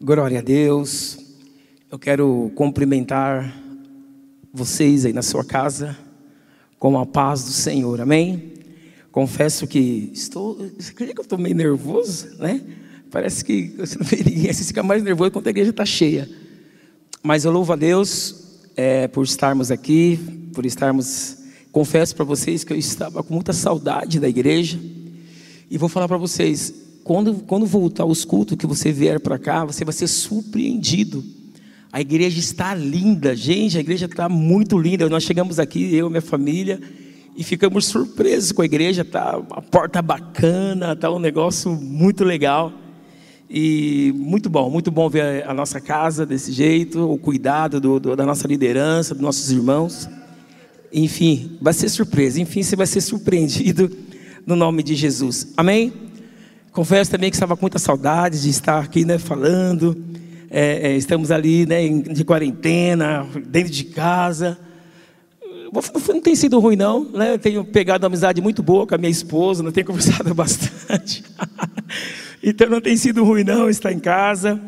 Glória a Deus. Eu quero cumprimentar vocês aí na sua casa com a paz do Senhor. Amém? Confesso que estou. Você acredita que eu estou meio nervoso, né? Parece que você não vê ninguém, você fica mais nervoso quando a igreja está cheia. Mas eu louvo a Deus é, por estarmos aqui, por estarmos. Confesso para vocês que eu estava com muita saudade da igreja. E vou falar para vocês, quando, quando voltar os cultos que você vier para cá, você vai ser surpreendido. A igreja está linda, gente, a igreja está muito linda. Nós chegamos aqui, eu e minha família, e ficamos surpresos com a igreja. Tá a porta bacana, tá um negócio muito legal. E muito bom, muito bom ver a nossa casa desse jeito, o cuidado do, do, da nossa liderança, dos nossos irmãos. Enfim, vai ser surpresa. Enfim, você vai ser surpreendido no nome de Jesus. Amém? Confesso também que estava com muita saudade de estar aqui, né, falando. É, é, estamos ali, né, de quarentena, dentro de casa. Não tem sido ruim, não. Né? Eu tenho pegado uma amizade muito boa com a minha esposa, não tenho conversado bastante. então não tem sido ruim, não, estar em casa,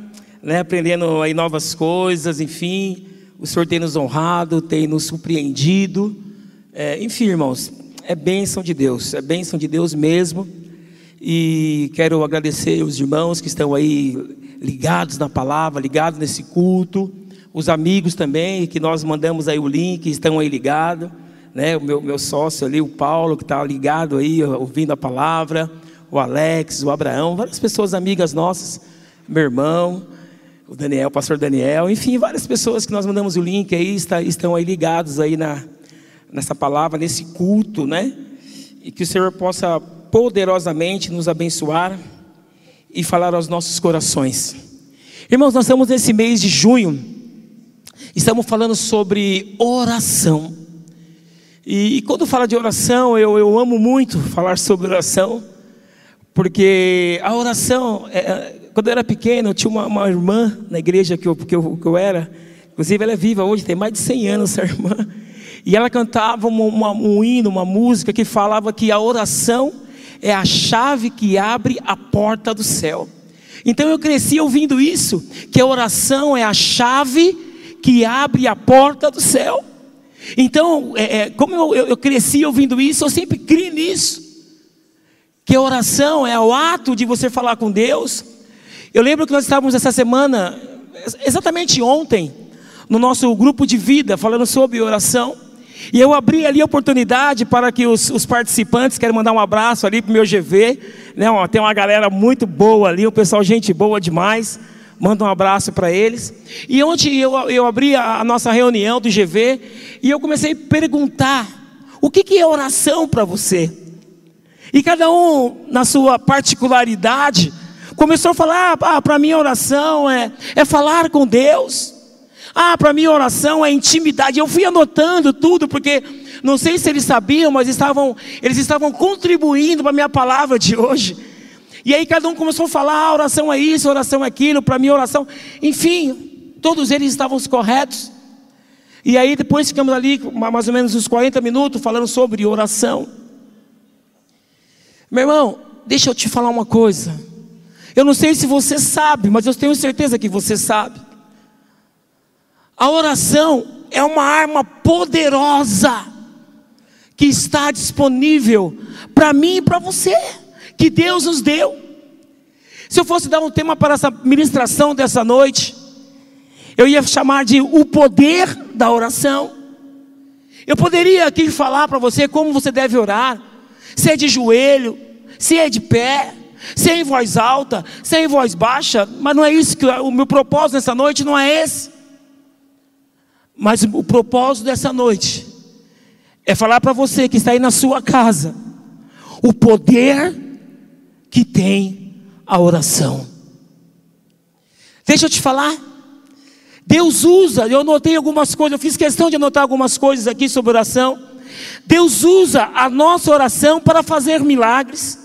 né, aprendendo aí novas coisas, enfim. O Senhor tem nos honrado, tem nos surpreendido. É, enfim, irmãos, é bênção de Deus, é bênção de Deus mesmo. E quero agradecer os irmãos que estão aí ligados na palavra, ligados nesse culto. Os amigos também, que nós mandamos aí o link, estão aí ligados. Né? O meu, meu sócio ali, o Paulo, que está ligado aí, ouvindo a palavra. O Alex, o Abraão, várias pessoas amigas nossas. Meu irmão, o Daniel, o pastor Daniel. Enfim, várias pessoas que nós mandamos o link aí, está, estão aí ligados aí na, nessa palavra, nesse culto, né? E que o Senhor possa poderosamente nos abençoar e falar aos nossos corações. Irmãos, nós estamos nesse mês de junho, estamos falando sobre oração. E, e quando fala de oração, eu, eu amo muito falar sobre oração, porque a oração, é, quando eu era pequeno, eu tinha uma, uma irmã na igreja que eu, que, eu, que eu era, inclusive ela é viva hoje, tem mais de 100 anos essa irmã. E ela cantava uma, uma, um hino, uma música que falava que a oração é a chave que abre a porta do céu. Então eu cresci ouvindo isso, que a oração é a chave que abre a porta do céu. Então, é, é, como eu, eu, eu cresci ouvindo isso, eu sempre criei nisso. Que a oração é o ato de você falar com Deus. Eu lembro que nós estávamos essa semana, exatamente ontem, no nosso grupo de vida, falando sobre oração. E eu abri ali a oportunidade para que os, os participantes, quero mandar um abraço ali para o meu GV, né, tem uma galera muito boa ali, o pessoal, gente boa demais. Manda um abraço para eles. E ontem eu, eu abri a, a, nossa reunião do GV e eu comecei a perguntar: o que, que é oração para você? E cada um, na sua particularidade, começou a falar: ah, para mim, oração é, é falar com Deus. Ah, para mim oração é intimidade. Eu fui anotando tudo porque não sei se eles sabiam, mas estavam, eles estavam contribuindo para a minha palavra de hoje. E aí cada um começou a falar: ah, oração é isso, oração é aquilo, para mim oração. Enfim, todos eles estavam corretos. E aí depois ficamos ali mais ou menos uns 40 minutos falando sobre oração. Meu irmão, deixa eu te falar uma coisa. Eu não sei se você sabe, mas eu tenho certeza que você sabe. A oração é uma arma poderosa que está disponível para mim e para você, que Deus nos deu. Se eu fosse dar um tema para essa ministração dessa noite, eu ia chamar de o poder da oração. Eu poderia aqui falar para você como você deve orar, se é de joelho, se é de pé, se é em voz alta, se é em voz baixa, mas não é isso que o meu propósito nessa noite não é esse. Mas o propósito dessa noite é falar para você que está aí na sua casa o poder que tem a oração. Deixa eu te falar. Deus usa, eu anotei algumas coisas, eu fiz questão de anotar algumas coisas aqui sobre oração. Deus usa a nossa oração para fazer milagres.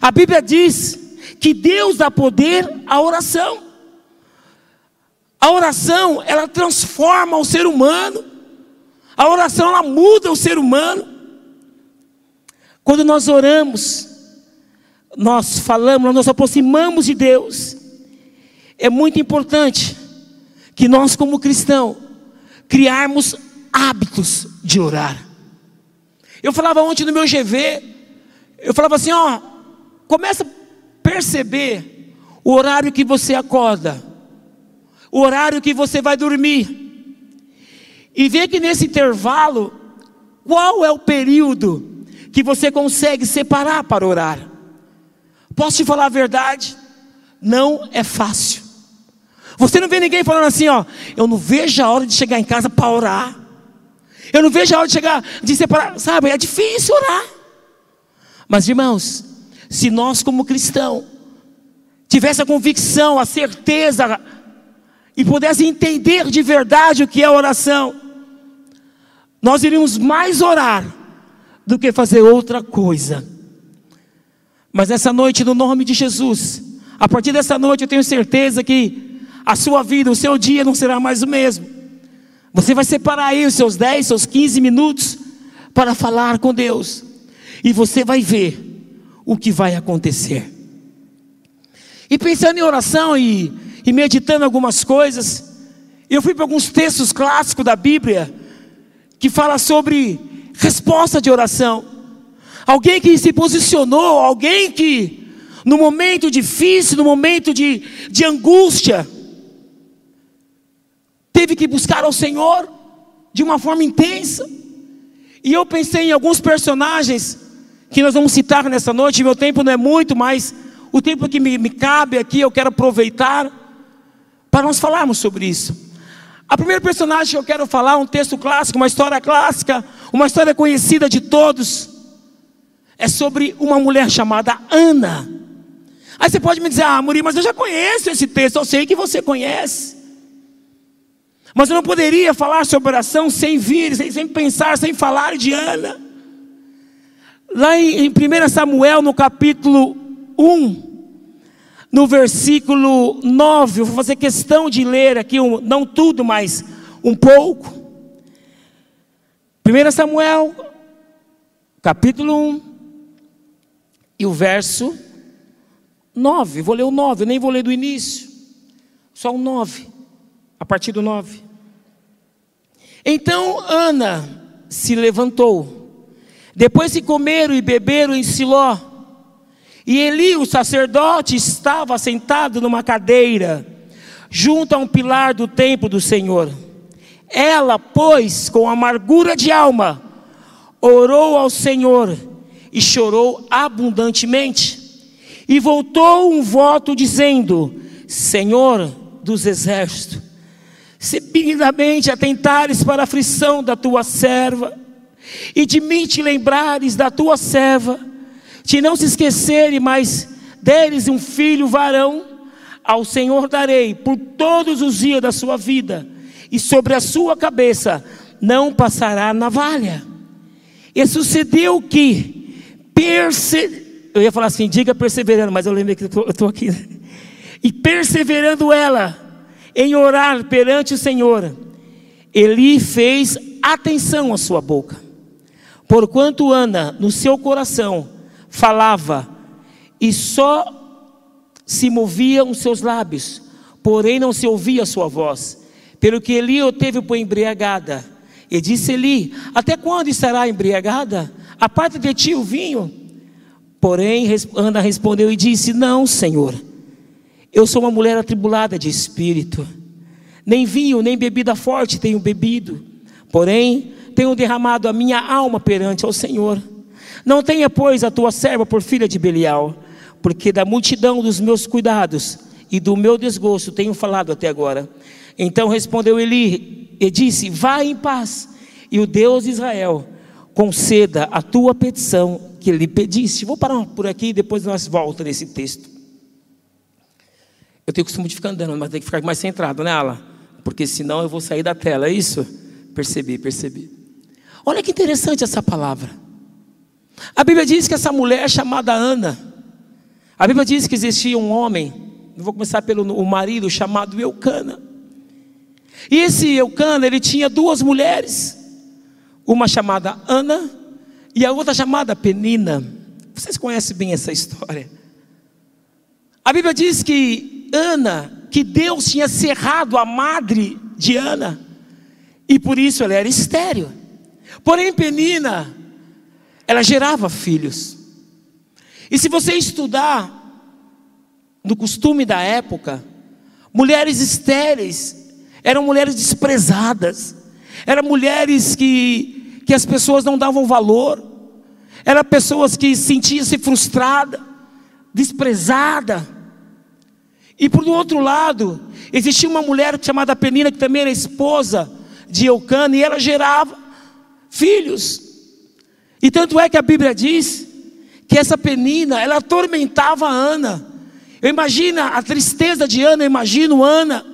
A Bíblia diz que Deus dá poder à oração. A oração, ela transforma o ser humano. A oração, ela muda o ser humano. Quando nós oramos, nós falamos, nós nos aproximamos de Deus. é muito importante que nós, como cristãos, criarmos hábitos de orar. Eu falava ontem no meu GV, eu falava assim: ó, começa a perceber o horário que você acorda, o horário que você vai dormir, e ver que nesse intervalo, qual é o período que você consegue separar para orar. Posso te falar a verdade? Não é fácil. Você não vê ninguém falando assim, ó, eu não vejo a hora de chegar em casa para orar. Eu não vejo a hora de chegar, de separar, sabe? É difícil orar. Mas irmãos, se nós como cristão tivesse a convicção, a certeza e pudesse entender de verdade o que é oração, nós iríamos mais orar do que fazer outra coisa. Mas nessa noite, no nome de Jesus, a partir dessa noite eu tenho certeza que a sua vida, o seu dia não será mais o mesmo. Você vai separar aí os seus 10, seus 15 minutos para falar com Deus. E você vai ver o que vai acontecer. E pensando em oração e, e meditando algumas coisas, eu fui para alguns textos clássicos da Bíblia que fala sobre resposta de oração. Alguém que se posicionou, alguém que no momento difícil, no momento de, de angústia, teve que buscar ao Senhor de uma forma intensa. E eu pensei em alguns personagens que nós vamos citar nessa noite. Meu tempo não é muito, mas o tempo que me, me cabe aqui eu quero aproveitar para nós falarmos sobre isso. A primeira personagem que eu quero falar, um texto clássico, uma história clássica, uma história conhecida de todos, é sobre uma mulher chamada Ana. Aí você pode me dizer, ah, Muri, mas eu já conheço esse texto, eu sei que você conhece. Mas eu não poderia falar sobre oração sem vir, sem, sem pensar, sem falar de Ana. Lá em, em 1 Samuel, no capítulo 1, no versículo 9, eu vou fazer questão de ler aqui, um, não tudo, mas um pouco. 1 Samuel, capítulo 1, e o verso 9. Vou ler o 9, eu nem vou ler do início, só o 9, a partir do 9. Então Ana se levantou. Depois que comeram e beberam em Siló, e Eli, o sacerdote, estava sentado numa cadeira, junto a um pilar do templo do Senhor. Ela, pois, com amargura de alma, orou ao Senhor e chorou abundantemente. E voltou um voto dizendo: Senhor dos exércitos, se benignamente atentares para a aflição da tua serva, e de mim te lembrares da tua serva, te não se esqueceres, mas deres um filho varão, ao Senhor darei por todos os dias da sua vida, e sobre a sua cabeça não passará navalha. E sucedeu que, perse... eu ia falar assim, diga perseverando, mas eu lembrei que eu estou aqui. E perseverando ela, em orar perante o Senhor, Eli fez atenção à sua boca. Porquanto Ana, no seu coração, falava, e só se moviam os seus lábios, porém não se ouvia a sua voz. Pelo que Eli teve por embriagada. E disse Eli: Até quando estará embriagada? A parte de ti o vinho? Porém, Ana respondeu e disse: Não, Senhor eu sou uma mulher atribulada de espírito. Nem vinho, nem bebida forte tenho bebido. Porém, tenho derramado a minha alma perante ao Senhor. Não tenha, pois, a tua serva por filha de Belial, porque da multidão dos meus cuidados e do meu desgosto tenho falado até agora. Então respondeu Eli e disse: Vá em paz, e o Deus de Israel conceda a tua petição que lhe pediste. Vou parar por aqui, depois nós voltamos nesse texto. Eu tenho o costume de ficar andando, mas tem que ficar mais centrado, né, Ala? Porque senão eu vou sair da tela, é isso? Percebi, percebi. Olha que interessante essa palavra. A Bíblia diz que essa mulher é chamada Ana. A Bíblia diz que existia um homem, vou começar pelo o marido, chamado Eucana. E esse Eucana, ele tinha duas mulheres, uma chamada Ana e a outra chamada Penina. Vocês conhecem bem essa história. A Bíblia diz que Ana que Deus tinha cerrado a madre de Ana, e por isso ela era estéril. Porém, Penina, ela gerava filhos. E se você estudar no costume da época, mulheres estéreis eram mulheres desprezadas, eram mulheres que, que as pessoas não davam valor, eram pessoas que sentiam-se frustradas, desprezadas. E por outro lado, existia uma mulher chamada Penina, que também era esposa de Eucana, e ela gerava filhos. E tanto é que a Bíblia diz que essa Penina, ela atormentava Ana. Eu imagino a tristeza de Ana, eu imagino Ana,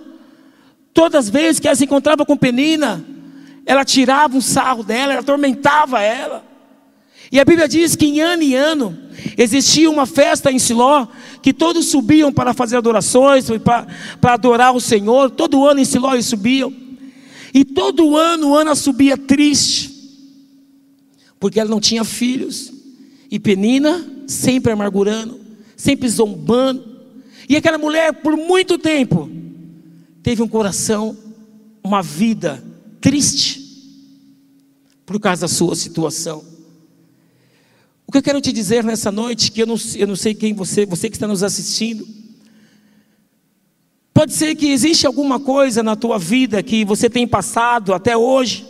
todas as vezes que ela se encontrava com Penina, ela tirava um sarro dela, ela atormentava ela. E a Bíblia diz que em ano e ano existia uma festa em Siló, que todos subiam para fazer adorações, para, para adorar o Senhor. Todo ano em Siló eles subiam. E todo ano Ana subia triste, porque ela não tinha filhos. E Penina sempre amargurando, sempre zombando. E aquela mulher, por muito tempo, teve um coração, uma vida triste, por causa da sua situação. O que eu quero te dizer nessa noite, que eu não, eu não sei quem você, você que está nos assistindo, pode ser que existe alguma coisa na tua vida que você tem passado até hoje,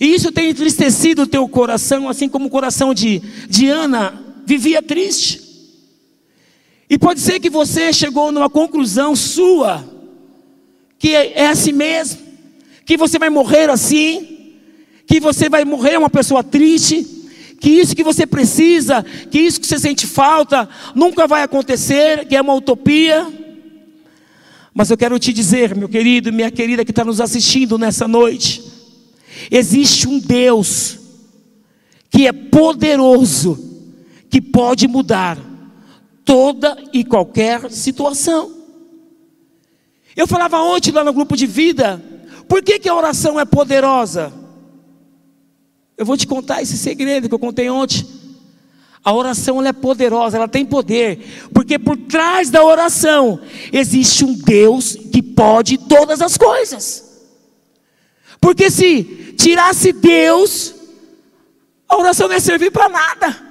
e isso tem entristecido o teu coração, assim como o coração de, de Ana vivia triste. E pode ser que você chegou numa conclusão sua, que é, assim mesmo, que você vai morrer assim, que você vai morrer uma pessoa triste, que isso que você precisa, que isso que você sente falta, nunca vai acontecer, que é uma utopia. Mas eu quero te dizer, meu querido, minha querida que está nos assistindo nessa noite, existe um Deus que é poderoso, que pode mudar toda e qualquer situação. Eu falava ontem lá no grupo de vida, por que, que a oração é poderosa? Eu vou te contar esse segredo que eu contei ontem. A oração é poderosa, ela tem poder, porque por trás da oração existe um Deus que pode todas as coisas. Porque se tirasse Deus, a oração não ia servir para nada.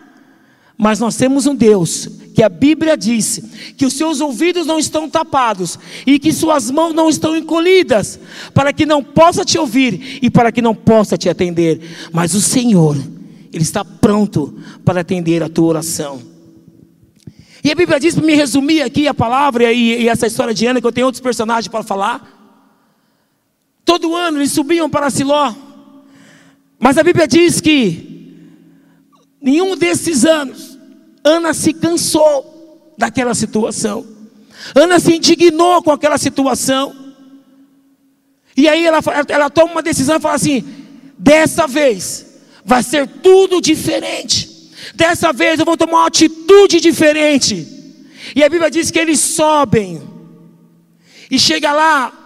Mas nós temos um Deus que a Bíblia diz que os seus ouvidos não estão tapados e que suas mãos não estão encolhidas, para que não possa te ouvir e para que não possa te atender. Mas o Senhor, Ele está pronto para atender a tua oração. E a Bíblia diz, para me resumir aqui a palavra e, e essa história de Ana, que eu tenho outros personagens para falar. Todo ano eles subiam para Siló, mas a Bíblia diz que nenhum desses anos, Ana se cansou daquela situação. Ana se indignou com aquela situação. E aí ela, ela toma uma decisão e fala assim: dessa vez vai ser tudo diferente. Dessa vez eu vou tomar uma atitude diferente. E a Bíblia diz que eles sobem. E chega lá,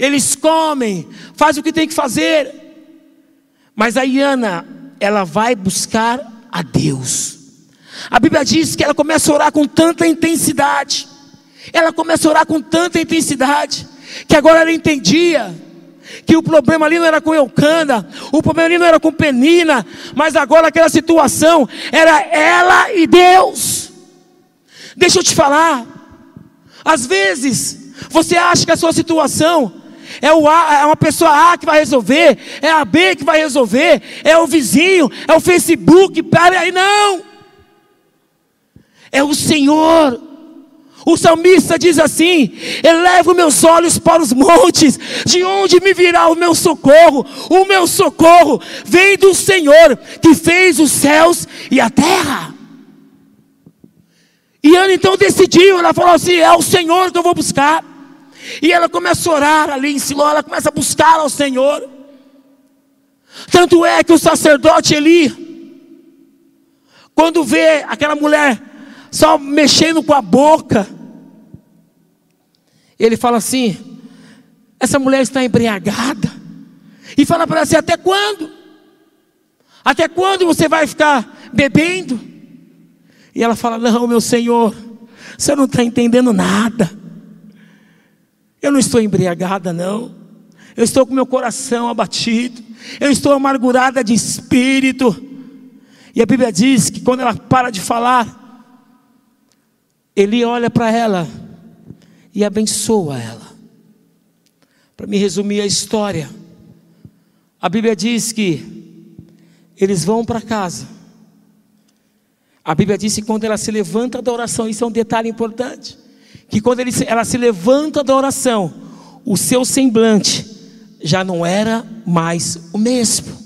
eles comem, faz o que tem que fazer. Mas aí Ana, ela vai buscar a Deus. A Bíblia diz que ela começa a orar com tanta intensidade. Ela começa a orar com tanta intensidade. Que agora ela entendia que o problema ali não era com Eucana, o problema ali não era com Penina, mas agora aquela situação era ela e Deus. Deixa eu te falar, às vezes você acha que a sua situação é, o a, é uma pessoa A que vai resolver, é a B que vai resolver, é o vizinho, é o Facebook, para aí não. É o Senhor. O salmista diz assim: Elevo meus olhos para os montes, de onde me virá o meu socorro? O meu socorro vem do Senhor, que fez os céus e a terra. E Ana então decidiu, ela falou assim: É o Senhor que eu vou buscar. E ela começa a orar ali em Siló, ela começa a buscar ao Senhor. Tanto é que o sacerdote Eli, quando vê aquela mulher só mexendo com a boca, ele fala assim: essa mulher está embriagada. E fala para ela assim: até quando? Até quando você vai ficar bebendo? E ela fala: não, meu senhor, você não está entendendo nada. Eu não estou embriagada, não. Eu estou com meu coração abatido. Eu estou amargurada de espírito. E a Bíblia diz que quando ela para de falar, ele olha para ela e abençoa ela. Para me resumir a história, a Bíblia diz que eles vão para casa. A Bíblia diz que quando ela se levanta da oração, isso é um detalhe importante, que quando ele, ela se levanta da oração, o seu semblante já não era mais o mesmo.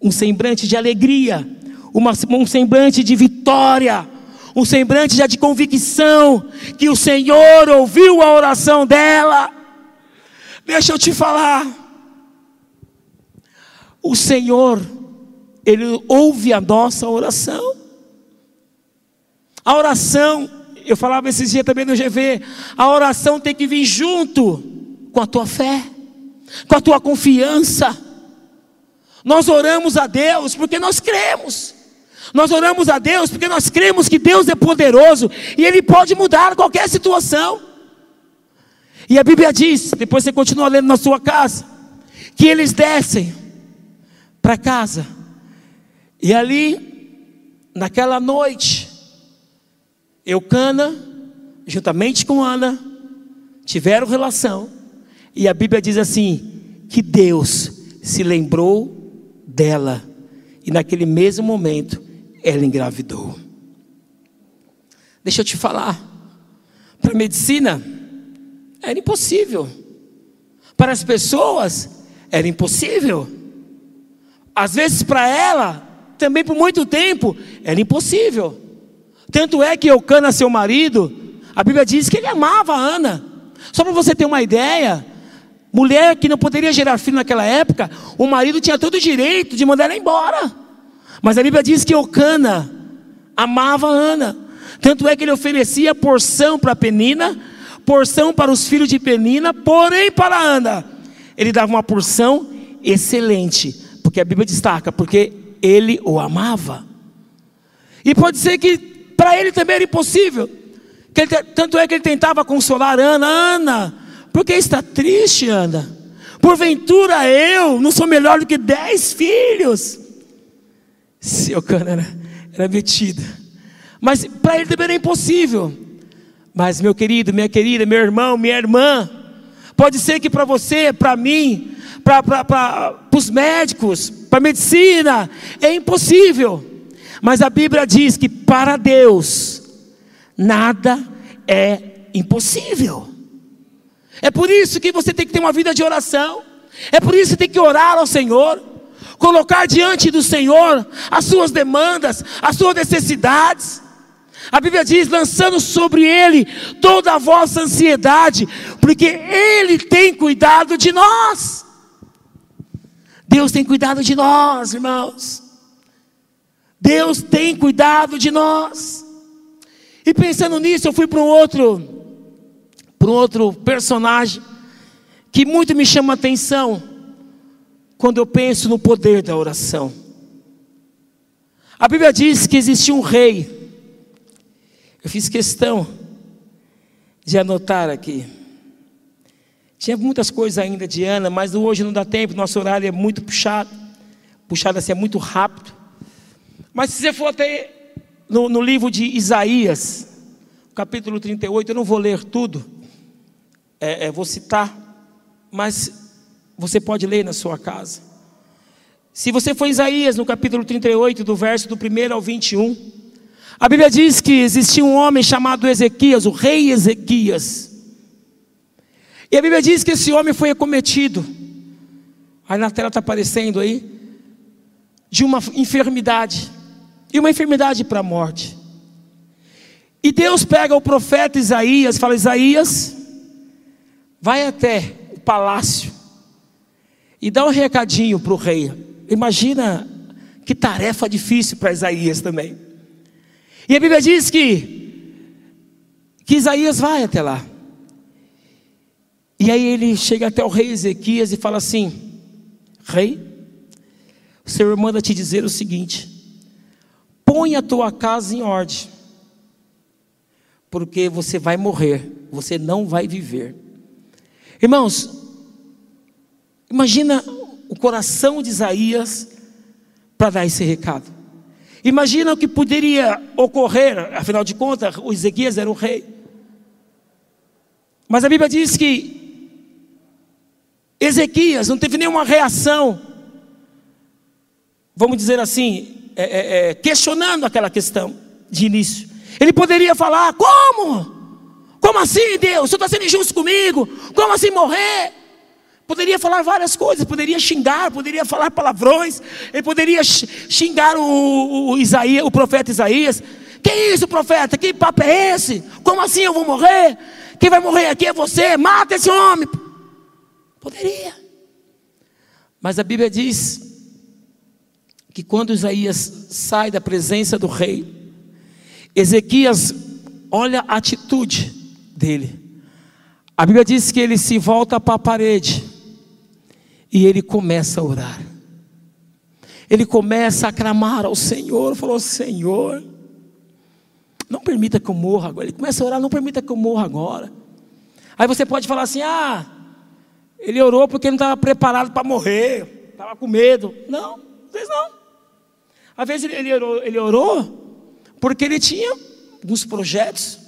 Um semblante de alegria, uma, um semblante de vitória, um semblante já de convicção que o Senhor ouviu a oração dela. Deixa eu te falar. O Senhor, Ele ouve a nossa oração. A oração, eu falava esses dias também no GV, a oração tem que vir junto com a tua fé, com a tua confiança. Nós oramos a Deus porque nós cremos. Nós oramos a Deus porque nós cremos que Deus é poderoso e Ele pode mudar qualquer situação. E a Bíblia diz, depois você continua lendo na sua casa, que eles descem para casa, e ali, naquela noite, Eucana, juntamente com Ana, tiveram relação, e a Bíblia diz assim: que Deus se lembrou dela, e naquele mesmo momento, ela engravidou. Deixa eu te falar, para a medicina era impossível, para as pessoas era impossível, às vezes para ela, também por muito tempo, era impossível. Tanto é que Eucana, seu marido, a Bíblia diz que ele amava a Ana. Só para você ter uma ideia, mulher que não poderia gerar filho naquela época, o marido tinha todo o direito de mandar ela embora. Mas a Bíblia diz que Ocana amava Ana. Tanto é que ele oferecia porção para Penina, porção para os filhos de Penina, porém para Ana, ele dava uma porção excelente, porque a Bíblia destaca, porque ele o amava. E pode ser que para ele também era impossível. Tanto é que ele tentava consolar Ana, Ana, porque está triste, Ana? Porventura eu não sou melhor do que dez filhos. Seu cana era, era metida. Mas para ele também era impossível. Mas, meu querido, minha querida, meu irmão, minha irmã, pode ser que para você, para mim, para os médicos, para a medicina, é impossível. Mas a Bíblia diz que para Deus, nada é impossível. É por isso que você tem que ter uma vida de oração. É por isso que tem que orar ao Senhor colocar diante do Senhor as suas demandas, as suas necessidades. A Bíblia diz: lançando sobre Ele toda a vossa ansiedade, porque Ele tem cuidado de nós. Deus tem cuidado de nós, irmãos. Deus tem cuidado de nós. E pensando nisso, eu fui para um outro, para um outro personagem que muito me chama a atenção quando eu penso no poder da oração. A Bíblia diz que existia um rei. Eu fiz questão de anotar aqui. Tinha muitas coisas ainda de Ana, mas hoje não dá tempo, nosso horário é muito puxado. Puxado assim, é muito rápido. Mas se você for até no, no livro de Isaías, capítulo 38, eu não vou ler tudo, é, é, vou citar, mas você pode ler na sua casa. Se você for Isaías, no capítulo 38, do verso do 1 ao 21, a Bíblia diz que existia um homem chamado Ezequias, o rei Ezequias. E a Bíblia diz que esse homem foi acometido, aí na tela está aparecendo aí, de uma enfermidade, e uma enfermidade para a morte. E Deus pega o profeta Isaías, fala: Isaías, vai até o palácio, e dá um recadinho para o rei. Imagina que tarefa difícil para Isaías também. E a Bíblia diz que, que Isaías vai até lá. E aí ele chega até o rei Ezequias e fala assim: Rei, o Senhor manda te dizer o seguinte: põe a tua casa em ordem, porque você vai morrer, você não vai viver. Irmãos, imagina o coração de Isaías para dar esse recado. Imagina o que poderia ocorrer, afinal de contas, o Ezequias era o rei. Mas a Bíblia diz que Ezequias não teve nenhuma reação, vamos dizer assim, é, é, é, questionando aquela questão de início. Ele poderia falar: como? Como assim, Deus? Você está sendo injusto comigo? Como assim morrer? Poderia falar várias coisas, poderia xingar, poderia falar palavrões, ele poderia xingar o, o, Isaías, o profeta Isaías. Que isso, profeta? Que papo é esse? Como assim eu vou morrer? Quem vai morrer aqui é você, mata esse homem. Poderia. Mas a Bíblia diz que quando Isaías sai da presença do rei, Ezequias olha a atitude dele. A Bíblia diz que ele se volta para a parede e ele começa a orar. Ele começa a clamar ao Senhor, falou: Senhor, não permita que eu morra agora. Ele começa a orar, não permita que eu morra agora. Aí você pode falar assim: ah, ele orou porque não estava preparado para morrer, estava com medo. Não, vezes não. Às vezes ele, ele, orou, ele orou porque ele tinha alguns projetos.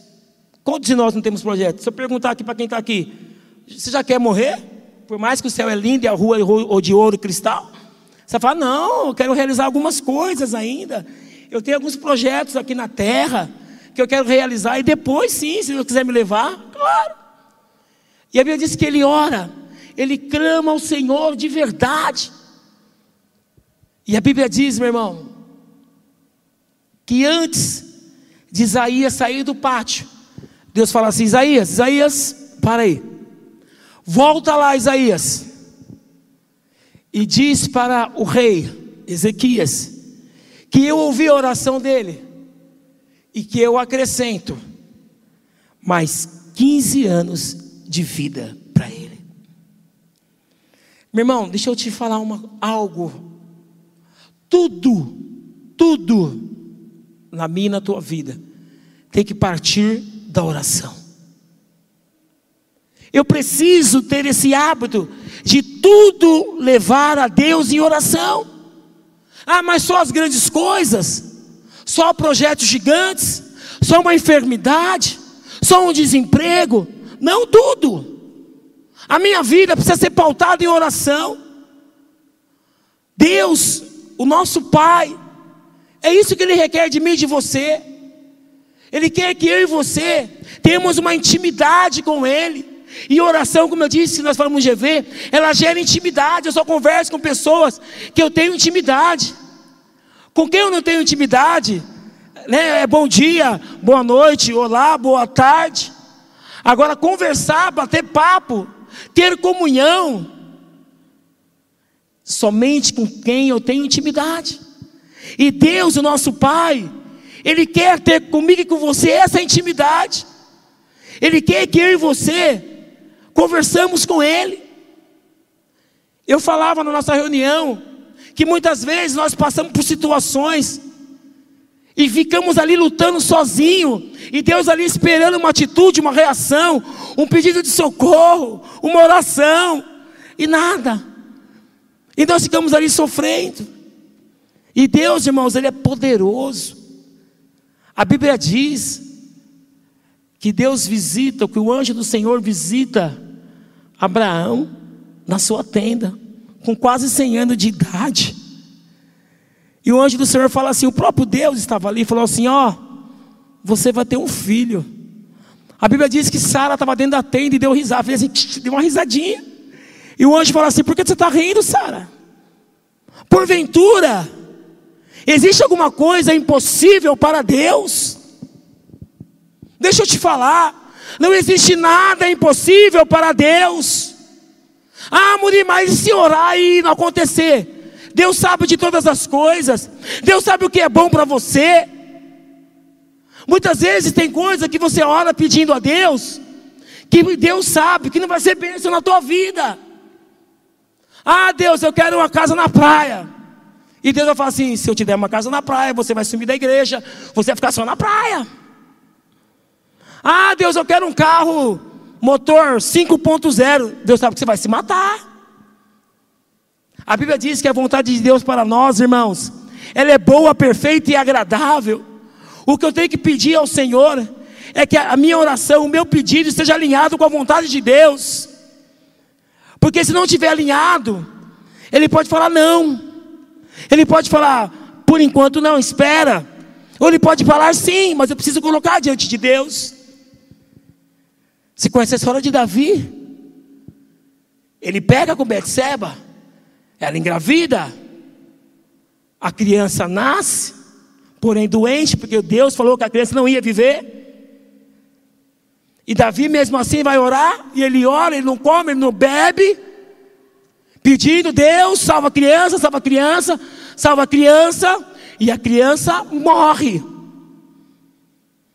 Quantos de nós não temos projetos? Se eu perguntar aqui para quem está aqui, você já quer morrer? Por mais que o céu é lindo e a rua é de ouro e cristal. Você fala, não, eu quero realizar algumas coisas ainda. Eu tenho alguns projetos aqui na terra que eu quero realizar. E depois, sim, se Deus quiser me levar, claro. E a Bíblia diz que ele ora, ele clama ao Senhor de verdade. E a Bíblia diz, meu irmão, que antes de Isaías sair do pátio, Deus fala assim: Isaías, Isaías, para aí. Volta lá, Isaías, e diz para o rei Ezequias que eu ouvi a oração dele e que eu acrescento mais 15 anos de vida para ele. Meu irmão, deixa eu te falar uma, algo. Tudo, tudo na minha e na tua vida tem que partir da oração. Eu preciso ter esse hábito de tudo levar a Deus em oração. Ah, mas só as grandes coisas, só projetos gigantes, só uma enfermidade, só um desemprego. Não tudo. A minha vida precisa ser pautada em oração. Deus, o nosso Pai, é isso que Ele requer de mim e de você. Ele quer que eu e você tenhamos uma intimidade com Ele. E oração, como eu disse, nós falamos GV, ela gera intimidade. Eu só converso com pessoas que eu tenho intimidade. Com quem eu não tenho intimidade, né? É bom dia, boa noite, olá, boa tarde. Agora, conversar, bater papo, ter comunhão, somente com quem eu tenho intimidade. E Deus, o nosso Pai, Ele quer ter comigo e com você essa intimidade. Ele quer que eu e você conversamos com Ele. Eu falava na nossa reunião que muitas vezes nós passamos por situações e ficamos ali lutando sozinho, e Deus ali esperando uma atitude, uma reação, um pedido de socorro, uma oração, e nada. E nós ficamos ali sofrendo. E Deus, irmãos, Ele é poderoso. A Bíblia diz que Deus visita, que o anjo do Senhor visita Abraão na sua tenda, com quase 100 anos de idade. E o anjo do Senhor fala assim: o próprio Deus estava ali falou assim: Ó, você vai ter um filho. A Bíblia diz que Sara estava dentro da tenda e deu risada, fez assim, deu uma risadinha. E o anjo fala assim: por que você está rindo, Sara? Porventura, existe alguma coisa impossível para Deus? Deixa eu te falar, não existe nada impossível para Deus. Ah, Muri, mas e se orar e não acontecer? Deus sabe de todas as coisas. Deus sabe o que é bom para você. Muitas vezes tem coisa que você ora pedindo a Deus, que Deus sabe que não vai ser bênção na tua vida. Ah, Deus, eu quero uma casa na praia. E Deus vai falar assim: se eu te der uma casa na praia, você vai sumir da igreja, você vai ficar só na praia. Ah, Deus, eu quero um carro motor 5.0, Deus sabe que você vai se matar. A Bíblia diz que a vontade de Deus para nós, irmãos, ela é boa, perfeita e agradável. O que eu tenho que pedir ao Senhor é que a minha oração, o meu pedido esteja alinhado com a vontade de Deus. Porque se não estiver alinhado, ele pode falar não. Ele pode falar, por enquanto não, espera. Ou ele pode falar sim, mas eu preciso colocar diante de Deus. Se conhece a história de Davi, ele pega com Betseba, ela engravida, a criança nasce, porém doente, porque Deus falou que a criança não ia viver. E Davi mesmo assim vai orar, e ele ora, ele não come, ele não bebe, pedindo, Deus, salva a criança, salva a criança, salva a criança, e a criança morre.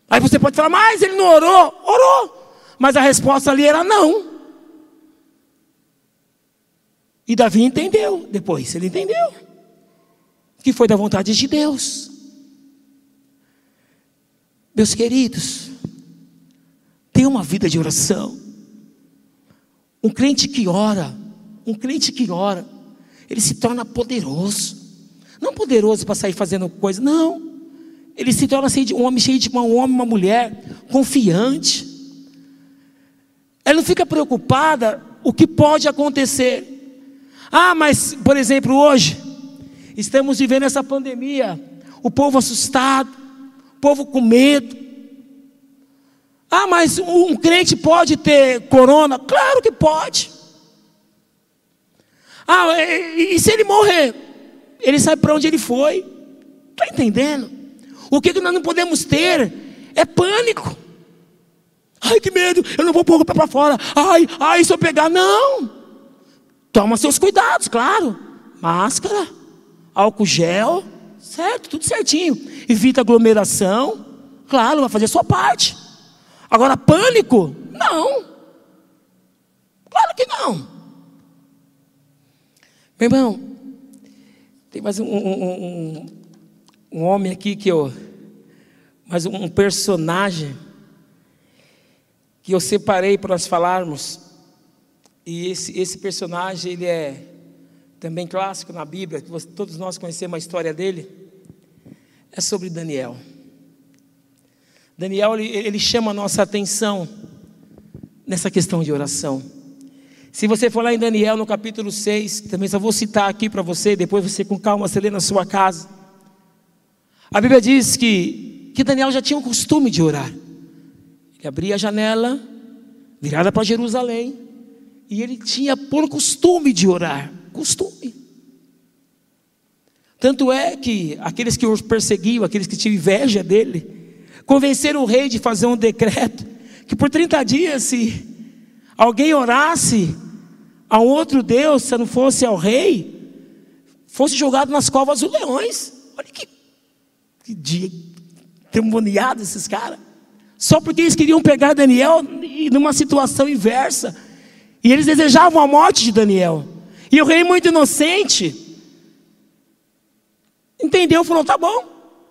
Aí você pode falar, mas ele não orou, orou. Mas a resposta ali era não. E Davi entendeu depois, ele entendeu que foi da vontade de Deus. Meus queridos, tenha uma vida de oração. Um crente que ora, um crente que ora, ele se torna poderoso. Não poderoso para sair fazendo coisa, não. Ele se torna um homem cheio de um homem, uma mulher confiante. Ela não fica preocupada o que pode acontecer. Ah, mas, por exemplo, hoje, estamos vivendo essa pandemia, o povo assustado, o povo com medo. Ah, mas um crente pode ter corona? Claro que pode. Ah, e, e se ele morrer? Ele sabe para onde ele foi. Está entendendo? O que, que nós não podemos ter é pânico. Ai, que medo, eu não vou pôr o pé para fora. Ai, ai, se eu pegar, não. Toma seus cuidados, claro. Máscara, álcool gel, certo, tudo certinho. Evita aglomeração, claro, vai fazer sua parte. Agora, pânico? Não. Claro que não. Meu irmão, tem mais um, um, um, um homem aqui que eu. Mais um personagem que eu separei para nós falarmos. E esse, esse personagem, ele é também clássico na Bíblia, que todos nós conhecemos a história dele. É sobre Daniel. Daniel, ele, ele chama a nossa atenção nessa questão de oração. Se você for lá em Daniel, no capítulo 6, também só vou citar aqui para você, depois você com calma, você lê na sua casa. A Bíblia diz que, que Daniel já tinha o costume de orar. Ele abria a janela, virada para Jerusalém, e ele tinha por costume de orar. Costume. Tanto é que aqueles que o perseguiam, aqueles que tinham inveja dele, convenceram o rei de fazer um decreto que por 30 dias, se alguém orasse a um outro Deus, se não fosse ao rei, fosse jogado nas covas dos leões. Olha que, que dia demoniado esses caras. Só porque eles queriam pegar Daniel numa situação inversa. E eles desejavam a morte de Daniel. E o rei, muito inocente, entendeu, falou: tá bom,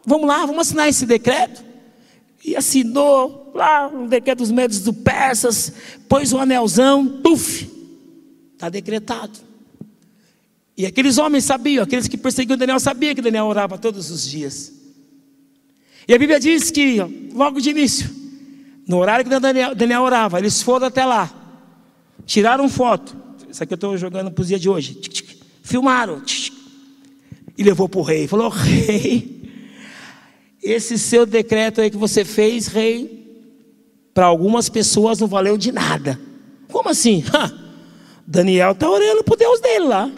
vamos lá, vamos assinar esse decreto. E assinou lá o decreto dos médios do persas, pôs o anelzão, puf, está decretado. E aqueles homens sabiam, aqueles que perseguiam Daniel sabiam que Daniel orava todos os dias. E a Bíblia diz que, logo de início, no horário que Daniel, Daniel orava, eles foram até lá, tiraram foto. Isso aqui eu estou jogando para os dias de hoje. Filmaram. E levou para o rei. Falou: Rei, esse seu decreto aí que você fez, rei, para algumas pessoas não valeu de nada. Como assim? Daniel está orando para o Deus dele lá.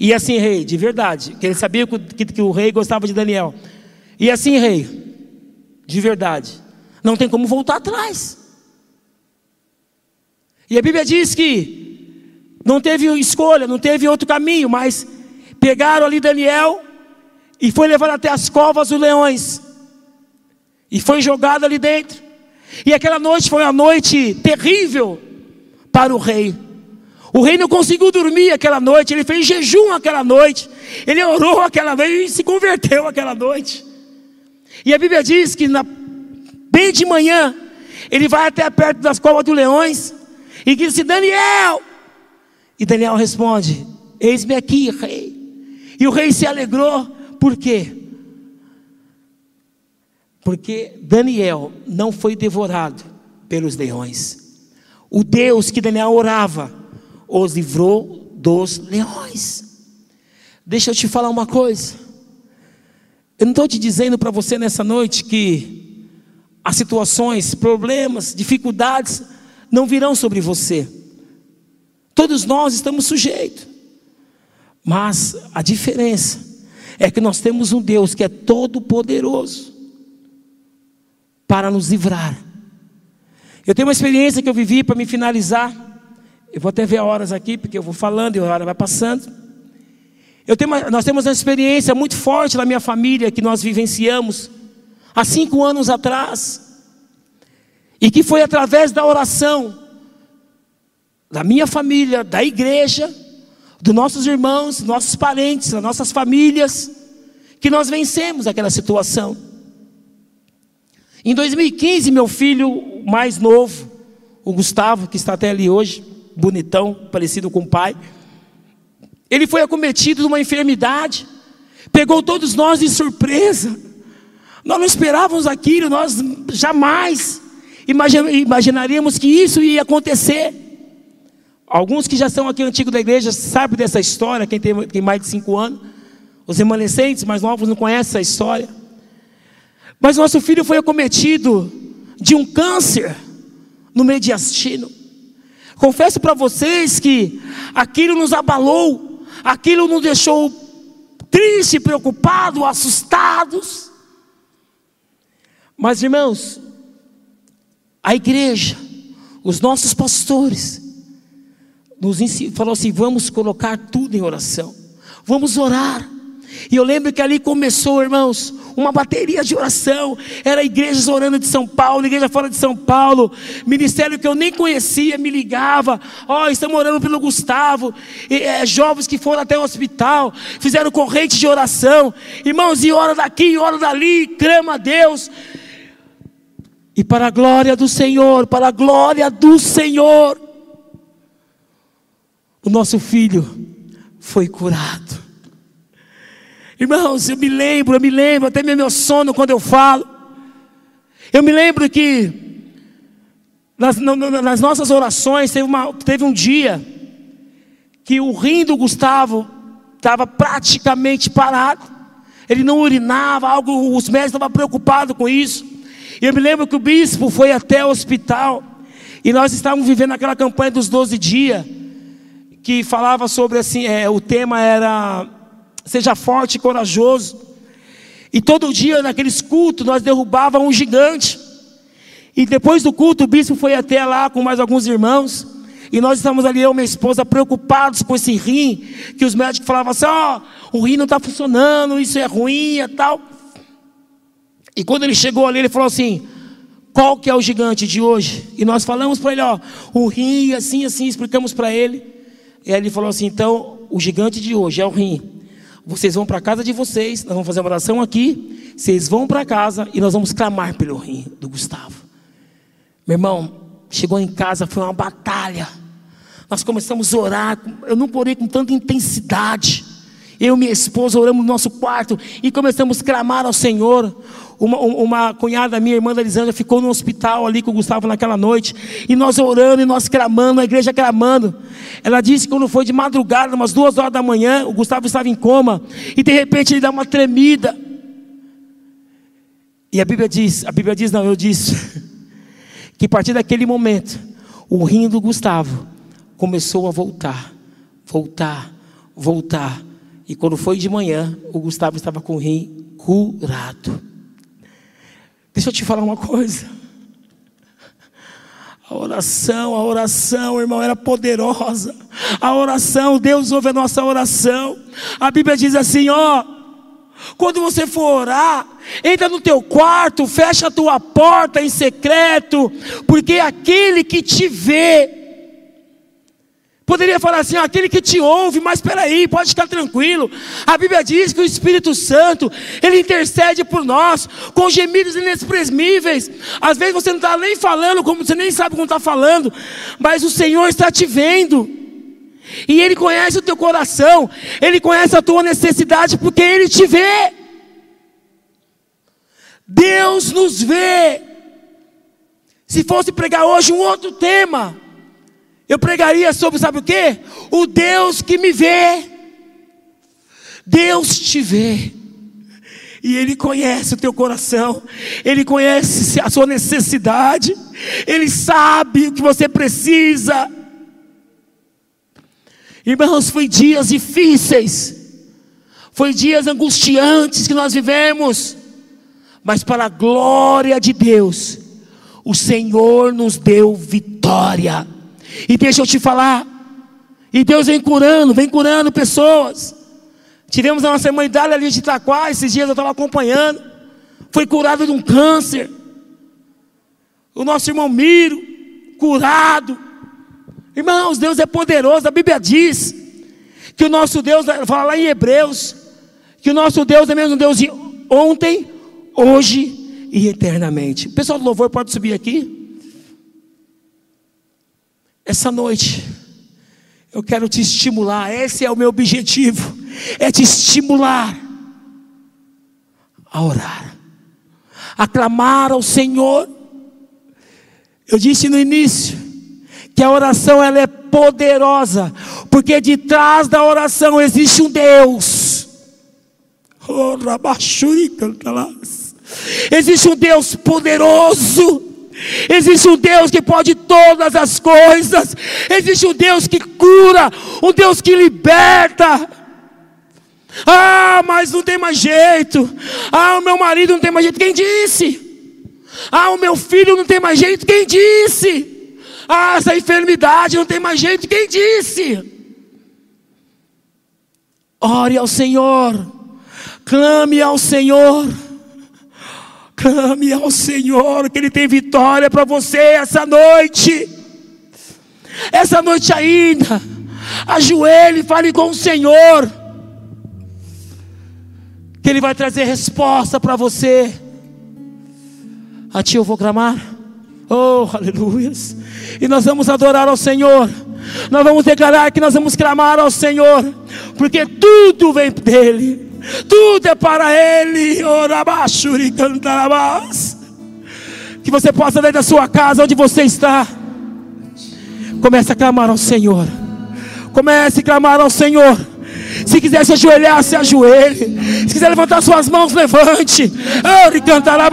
E assim, rei, de verdade, que ele sabia que, que o rei gostava de Daniel. E assim, rei, de verdade, não tem como voltar atrás. E a Bíblia diz que não teve escolha, não teve outro caminho, mas pegaram ali Daniel e foi levado até as covas dos leões. E foi jogado ali dentro. E aquela noite foi uma noite terrível para o rei. O rei não conseguiu dormir aquela noite, ele fez jejum aquela noite, ele orou aquela noite e se converteu aquela noite. E a Bíblia diz que na, bem de manhã ele vai até perto das covas dos leões, e disse: Daniel. E Daniel responde: Eis-me aqui, rei. E o rei se alegrou, por quê? Porque Daniel não foi devorado pelos leões. O Deus que Daniel orava os livrou dos leões. Deixa eu te falar uma coisa. Eu não estou te dizendo para você nessa noite que as situações, problemas, dificuldades não virão sobre você. Todos nós estamos sujeitos. Mas a diferença é que nós temos um Deus que é todo poderoso para nos livrar. Eu tenho uma experiência que eu vivi para me finalizar. Eu vou até ver horas aqui, porque eu vou falando e a hora vai passando. Tenho uma, nós temos uma experiência muito forte na minha família que nós vivenciamos há cinco anos atrás. E que foi através da oração da minha família, da igreja, dos nossos irmãos, nossos parentes, das nossas famílias, que nós vencemos aquela situação. Em 2015, meu filho mais novo, o Gustavo, que está até ali hoje, bonitão, parecido com o pai, ele foi acometido de uma enfermidade, pegou todos nós de surpresa. Nós não esperávamos aquilo, nós jamais imaginaríamos que isso ia acontecer. Alguns que já são aqui antigos da igreja sabem dessa história, quem tem, mais de cinco anos. Os remanescentes mais novos não conhecem essa história. Mas nosso filho foi acometido de um câncer no mediastino. Confesso para vocês que aquilo nos abalou, aquilo nos deixou triste, preocupado, assustados. Mas irmãos, a igreja, os nossos pastores, nos falou assim: vamos colocar tudo em oração, vamos orar. E eu lembro que ali começou, irmãos, uma bateria de oração. Era igrejas orando de São Paulo, igreja fora de São Paulo, ministério que eu nem conhecia me ligava. Ó, oh, estamos orando pelo Gustavo. E, é, jovens que foram até o hospital, fizeram corrente de oração. Irmãos, e ora daqui, e ora dali, clama a Deus. E para a glória do Senhor, para a glória do Senhor, o nosso filho foi curado. Irmãos, eu me lembro, eu me lembro, até me emociono quando eu falo. Eu me lembro que nas, nas nossas orações teve, uma, teve um dia que o rim do Gustavo estava praticamente parado. Ele não urinava, algo, os médicos estavam preocupados com isso. E eu me lembro que o bispo foi até o hospital e nós estávamos vivendo aquela campanha dos 12 dias que falava sobre assim, é, o tema era seja forte e corajoso. E todo dia naqueles cultos nós derrubávamos um gigante. E depois do culto o bispo foi até lá com mais alguns irmãos. E nós estávamos ali, eu e minha esposa, preocupados com esse rim, que os médicos falavam assim: ó, oh, o rim não está funcionando, isso é ruim e tal. E quando ele chegou ali, ele falou assim: qual que é o gigante de hoje? E nós falamos para ele: ó, o rim, assim, assim, explicamos para ele. E aí ele falou assim: então, o gigante de hoje é o rim. Vocês vão para a casa de vocês, nós vamos fazer uma oração aqui. Vocês vão para casa e nós vamos clamar pelo rim do Gustavo. Meu irmão, chegou em casa, foi uma batalha. Nós começamos a orar. Eu não orei com tanta intensidade. Eu e minha esposa oramos no nosso quarto e começamos a clamar ao Senhor. Uma, uma cunhada minha, irmã da Elisângela, ficou no hospital ali com o Gustavo naquela noite. E nós orando e nós clamando, a igreja clamando. Ela disse que quando foi de madrugada, umas duas horas da manhã, o Gustavo estava em coma. E de repente ele dá uma tremida. E a Bíblia diz, a Bíblia diz, não, eu disse, que a partir daquele momento, o rim do Gustavo começou a voltar, voltar, voltar. E quando foi de manhã, o Gustavo estava com o rim curado. Deixa eu te falar uma coisa. A oração, a oração, irmão, era poderosa. A oração, Deus ouve a nossa oração. A Bíblia diz assim: ó, quando você for orar, entra no teu quarto, fecha a tua porta em secreto, porque aquele que te vê Poderia falar assim, aquele que te ouve, mas espera aí, pode ficar tranquilo. A Bíblia diz que o Espírito Santo, ele intercede por nós com gemidos inexprimíveis. Às vezes você não está nem falando, como você nem sabe como está falando, mas o Senhor está te vendo. E Ele conhece o teu coração, Ele conhece a tua necessidade, porque Ele te vê. Deus nos vê. Se fosse pregar hoje um outro tema, eu pregaria sobre, sabe o que? O Deus que me vê. Deus te vê. E Ele conhece o teu coração, Ele conhece a sua necessidade, Ele sabe o que você precisa. Irmãos, foi dias difíceis, foi dias angustiantes que nós vivemos, mas para a glória de Deus, o Senhor nos deu vitória. E deixa eu te falar. E Deus vem curando, vem curando pessoas. Tivemos a nossa irmã Idália ali de Itaquá, esses dias eu estava acompanhando. Foi curado de um câncer. O nosso irmão Miro, curado. Irmãos, Deus é poderoso. A Bíblia diz que o nosso Deus, fala lá em Hebreus, que o nosso Deus é mesmo Deus de ontem, hoje e eternamente. O pessoal do louvor pode subir aqui? Essa noite, eu quero te estimular, esse é o meu objetivo, é te estimular a orar, a clamar ao Senhor. Eu disse no início que a oração ela é poderosa, porque de trás da oração existe um Deus. Oh, existe um Deus poderoso Existe um Deus que pode todas as coisas. Existe um Deus que cura, um Deus que liberta. Ah, mas não tem mais jeito. Ah, o meu marido não tem mais jeito. Quem disse? Ah, o meu filho não tem mais jeito. Quem disse? Ah, essa enfermidade não tem mais jeito. Quem disse? Ore ao Senhor. Clame ao Senhor. Clame ao Senhor, que Ele tem vitória para você essa noite. Essa noite ainda. Ajoelhe fale com o Senhor. Que Ele vai trazer resposta para você. A ti eu vou clamar. Oh, aleluias. E nós vamos adorar ao Senhor. Nós vamos declarar que nós vamos clamar ao Senhor. Porque tudo vem dEle tudo é para Ele. Que você possa ver da sua casa, onde você está. Comece a clamar ao Senhor. Comece a clamar ao Senhor. Se quiser se ajoelhar, se ajoelhe. Se quiser levantar suas mãos, levante. Oh, cantará